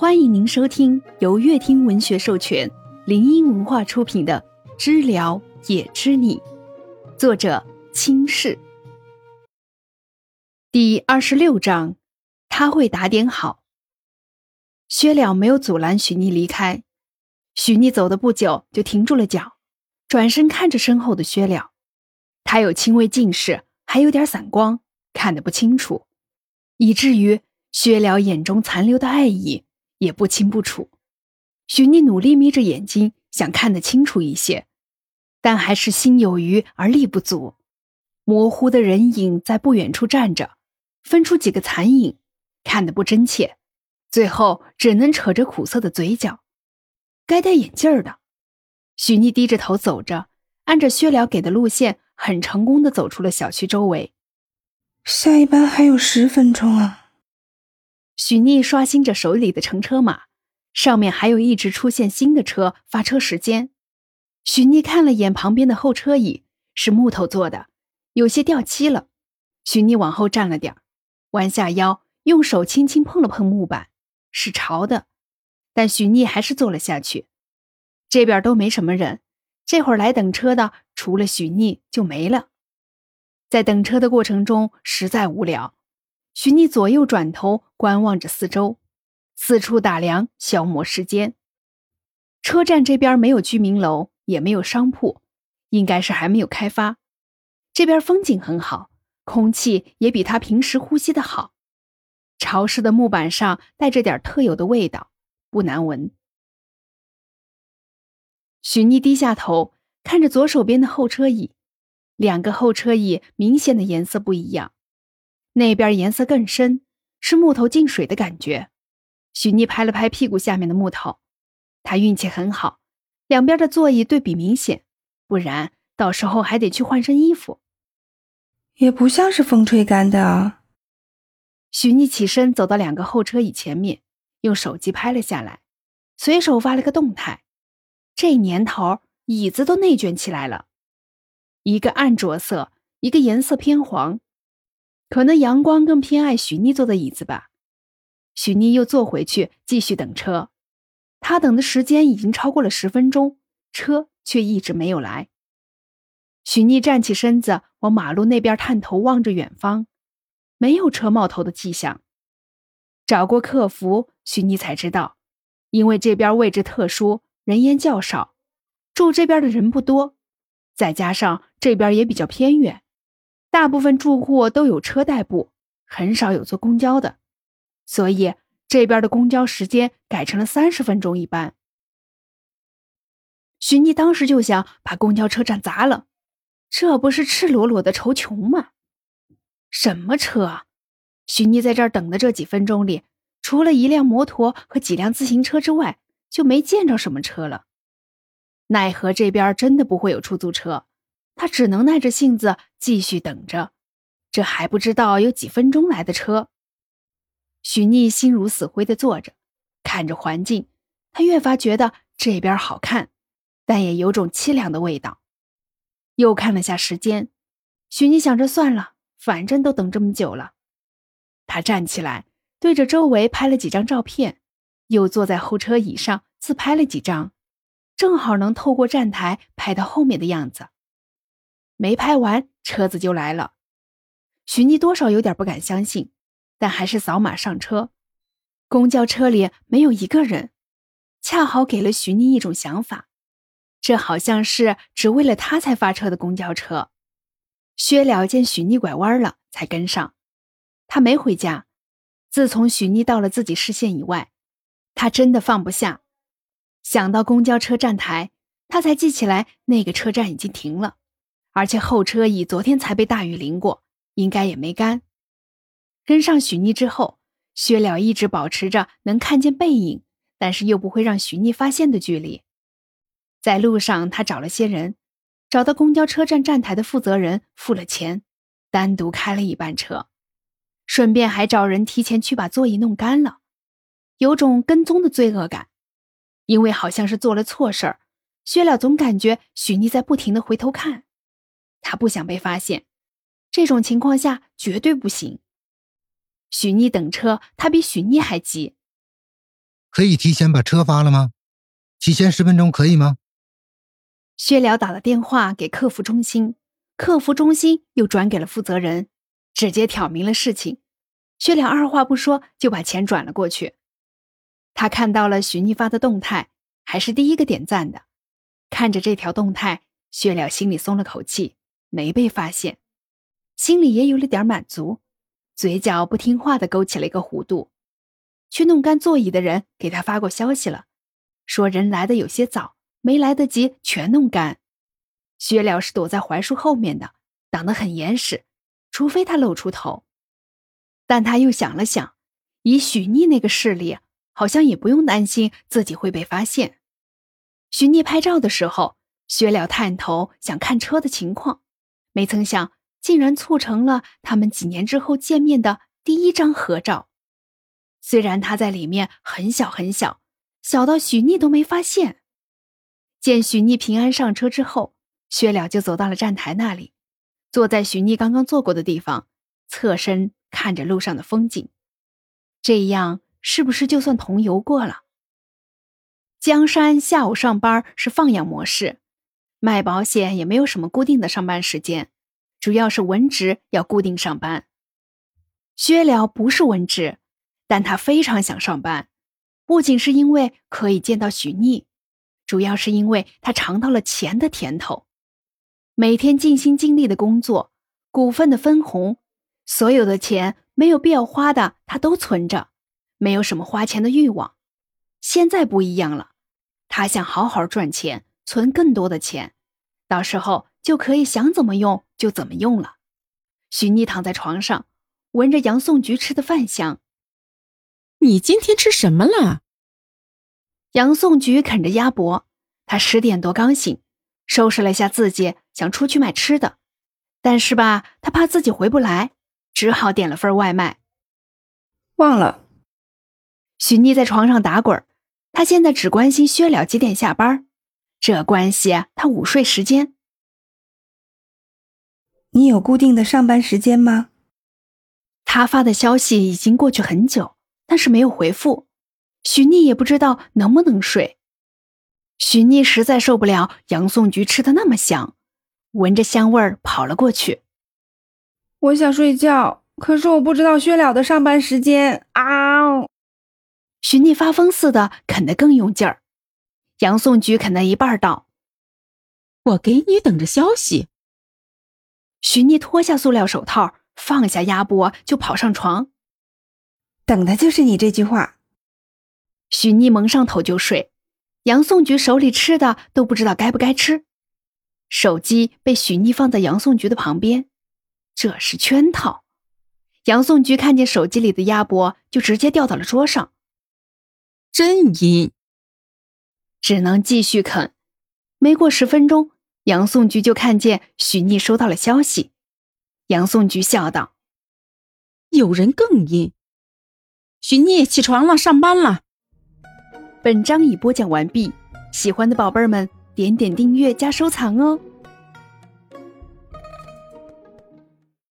欢迎您收听由乐听文学授权、林音文化出品的《知了也知你》，作者清世。第二十六章，他会打点好。薛了没有阻拦许逆离开，许逆走的不久就停住了脚，转身看着身后的薛了。他有轻微近视，还有点散光，看得不清楚，以至于薛了眼中残留的爱意。也不清不楚，许逆努力眯着眼睛，想看得清楚一些，但还是心有余而力不足。模糊的人影在不远处站着，分出几个残影，看得不真切。最后只能扯着苦涩的嘴角。该戴眼镜的，许逆低着头走着，按着薛了给的路线，很成功的走出了小区周围。下一班还有十分钟啊。许逆刷新着手里的乘车码，上面还有一直出现新的车发车时间。许逆看了眼旁边的后车椅，是木头做的，有些掉漆了。许逆往后站了点弯下腰，用手轻轻碰了碰木板，是潮的。但许逆还是坐了下去。这边都没什么人，这会儿来等车的除了许逆就没了。在等车的过程中，实在无聊。许逆左右转头观望着四周，四处打量，消磨时间。车站这边没有居民楼，也没有商铺，应该是还没有开发。这边风景很好，空气也比他平时呼吸的好。潮湿的木板上带着点特有的味道，不难闻。许逆低下头看着左手边的后车椅，两个后车椅明显的颜色不一样。那边颜色更深，是木头进水的感觉。许妮拍了拍屁股下面的木头，他运气很好，两边的座椅对比明显，不然到时候还得去换身衣服。也不像是风吹干的啊。许妮起身走到两个后车椅前面，用手机拍了下来，随手发了个动态。这年头，椅子都内卷起来了，一个暗着色，一个颜色偏黄。可能阳光更偏爱许妮坐的椅子吧。许妮又坐回去继续等车，他等的时间已经超过了十分钟，车却一直没有来。许妮站起身子，往马路那边探头望着远方，没有车冒头的迹象。找过客服，许妮才知道，因为这边位置特殊，人烟较少，住这边的人不多，再加上这边也比较偏远。大部分住户都有车代步，很少有坐公交的，所以这边的公交时间改成了三十分钟一班。许妮当时就想把公交车站砸了，这不是赤裸裸的仇穷吗？什么车？啊？许逆在这儿等的这几分钟里，除了一辆摩托和几辆自行车之外，就没见着什么车了。奈何这边真的不会有出租车。他只能耐着性子继续等着，这还不知道有几分钟来的车。许逆心如死灰的坐着，看着环境，他越发觉得这边好看，但也有种凄凉的味道。又看了下时间，许逆想着算了，反正都等这么久了。他站起来，对着周围拍了几张照片，又坐在后车椅上自拍了几张，正好能透过站台拍到后面的样子。没拍完，车子就来了。许妮多少有点不敢相信，但还是扫码上车。公交车里没有一个人，恰好给了许妮一种想法：这好像是只为了他才发车的公交车。薛了见许妮拐弯了，才跟上。他没回家。自从许妮到了自己视线以外，他真的放不下。想到公交车站台，他才记起来那个车站已经停了。而且后车椅昨天才被大雨淋过，应该也没干。跟上许妮之后，薛了一直保持着能看见背影，但是又不会让许妮发现的距离。在路上，他找了些人，找到公交车站站台的负责人，付了钱，单独开了一班车，顺便还找人提前去把座椅弄干了，有种跟踪的罪恶感，因为好像是做了错事儿。薛了总感觉许妮在不停的回头看。他不想被发现，这种情况下绝对不行。许妮等车，他比许妮还急。可以提前把车发了吗？提前十分钟可以吗？薛了打了电话给客服中心，客服中心又转给了负责人，直接挑明了事情。薛了二话不说就把钱转了过去。他看到了许妮发的动态，还是第一个点赞的。看着这条动态，薛了心里松了口气，没被发现，心里也有了点满足，嘴角不听话的勾起了一个弧度。去弄干座椅的人给他发过消息了，说人来的有些早，没来得及全弄干。薛了是躲在槐树后面的，挡得很严实，除非他露出头。但他又想了想，以许逆那个势力，好像也不用担心自己会被发现。许逆拍照的时候，薛了探头想看车的情况，没曾想竟然促成了他们几年之后见面的第一张合照。虽然他在里面很小很小，小到许妮都没发现。见许妮平安上车之后，薛了就走到了站台那里，坐在许妮刚刚坐过的地方，侧身。看着路上的风景，这样是不是就算同游过了？江山下午上班是放养模式，卖保险也没有什么固定的上班时间，主要是文职要固定上班。薛了不是文职，但他非常想上班，不仅是因为可以见到许逆，主要是因为他尝到了钱的甜头，每天尽心尽力的工作，股份的分红。所有的钱没有必要花的，他都存着，没有什么花钱的欲望。现在不一样了，他想好好赚钱，存更多的钱，到时候就可以想怎么用就怎么用了。许妮躺在床上，闻着杨颂菊吃的饭香。你今天吃什么了？杨颂菊啃着鸭脖，他十点多刚醒，收拾了一下自己，想出去买吃的，但是吧，他怕自己回不来。只好点了份外卖。忘了，许妮在床上打滚她现在只关心薛了几点下班，这关系他午睡时间。你有固定的上班时间吗？他发的消息已经过去很久，但是没有回复。许逆也不知道能不能睡。许逆实在受不了杨颂菊吃的那么香，闻着香味儿跑了过去。我想睡觉，可是我不知道薛了的上班时间啊！许逆发疯似的啃得更用劲儿。杨颂菊啃了一半道：“我给你等着消息。”许妮脱下塑料手套，放下鸭脖，就跑上床。等的就是你这句话。许妮蒙上头就睡。杨颂菊手里吃的都不知道该不该吃，手机被许妮放在杨颂菊的旁边。这是圈套。杨颂菊看见手机里的鸭脖，就直接掉到了桌上。真阴，只能继续啃。没过十分钟，杨颂菊就看见许逆收到了消息。杨颂菊笑道：“有人更阴。”许逆起床了，上班了。本章已播讲完毕，喜欢的宝贝们点点订阅加收藏哦。